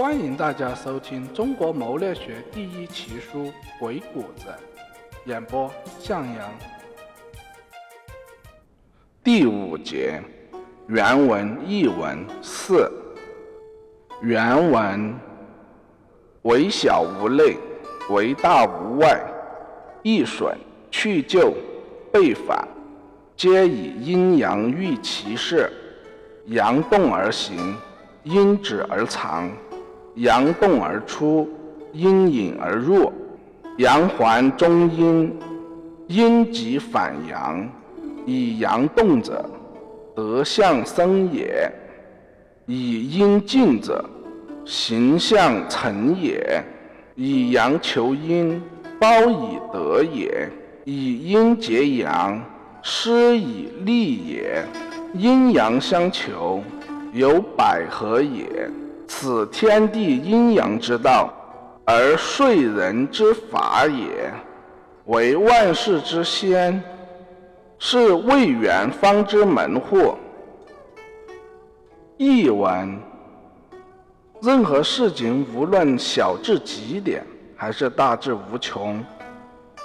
欢迎大家收听中国谋略学第一奇书《鬼谷子》，演播向阳。第五节，原文译文四。原文：为小无内，为大无外，易损去旧，备反，皆以阴阳御其事。阳动而行，阴止而藏；阳动而出，阴隐而入。阳还中阴，阴极反阳。以阳动者，德象生也；以阴静者，形象成也。以阳求阴，包以德也；以阴结阳，施以利也。阴阳相求，有百合也。此天地阴阳之道，而睡人之法也。为万事之先，是未元方之门户。译文：任何事情，无论小至极点，还是大至无穷，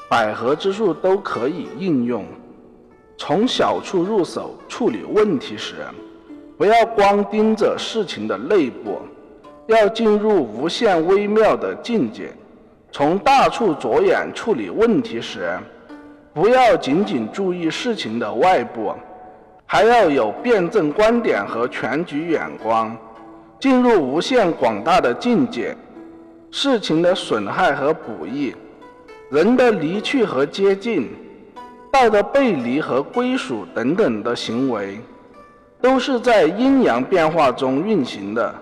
百合之术都可以应用。从小处入手处理问题时，不要光盯着事情的内部，要进入无限微妙的境界。从大处着眼处理问题时，不要仅仅注意事情的外部，还要有辩证观点和全局眼光，进入无限广大的境界。事情的损害和补益，人的离去和接近。道的背离和归属等等的行为，都是在阴阳变化中运行的。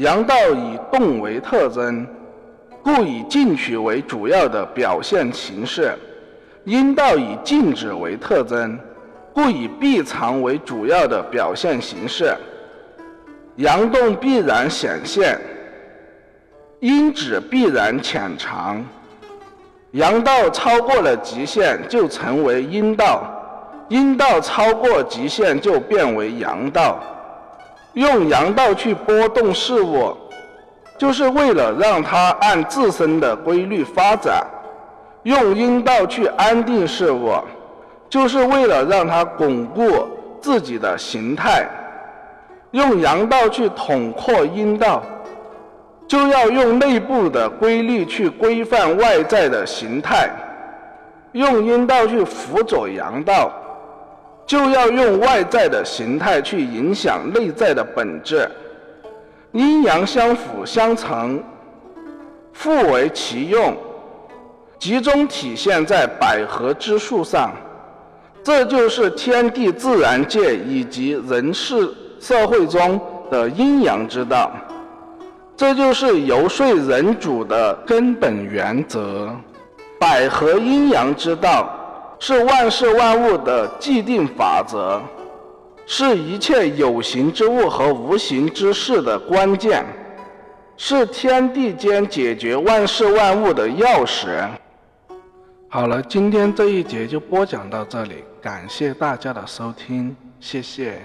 阳道以动为特征，故以进取为主要的表现形式；阴道以静止为特征，故以闭藏为主要的表现形式。阳动必然显现，阴止必然潜藏。阳道超过了极限，就成为阴道；阴道超过极限，就变为阳道。用阳道去波动事物，就是为了让它按自身的规律发展；用阴道去安定事物，就是为了让它巩固自己的形态。用阳道去统括阴道。就要用内部的规律去规范外在的形态，用阴道去辅佐阳道，就要用外在的形态去影响内在的本质。阴阳相辅相成，互为其用，集中体现在百合之术上。这就是天地自然界以及人世社会中的阴阳之道。这就是游说人主的根本原则。百合阴阳之道是万事万物的既定法则，是一切有形之物和无形之事的关键，是天地间解决万事万物的钥匙。好了，今天这一节就播讲到这里，感谢大家的收听，谢谢。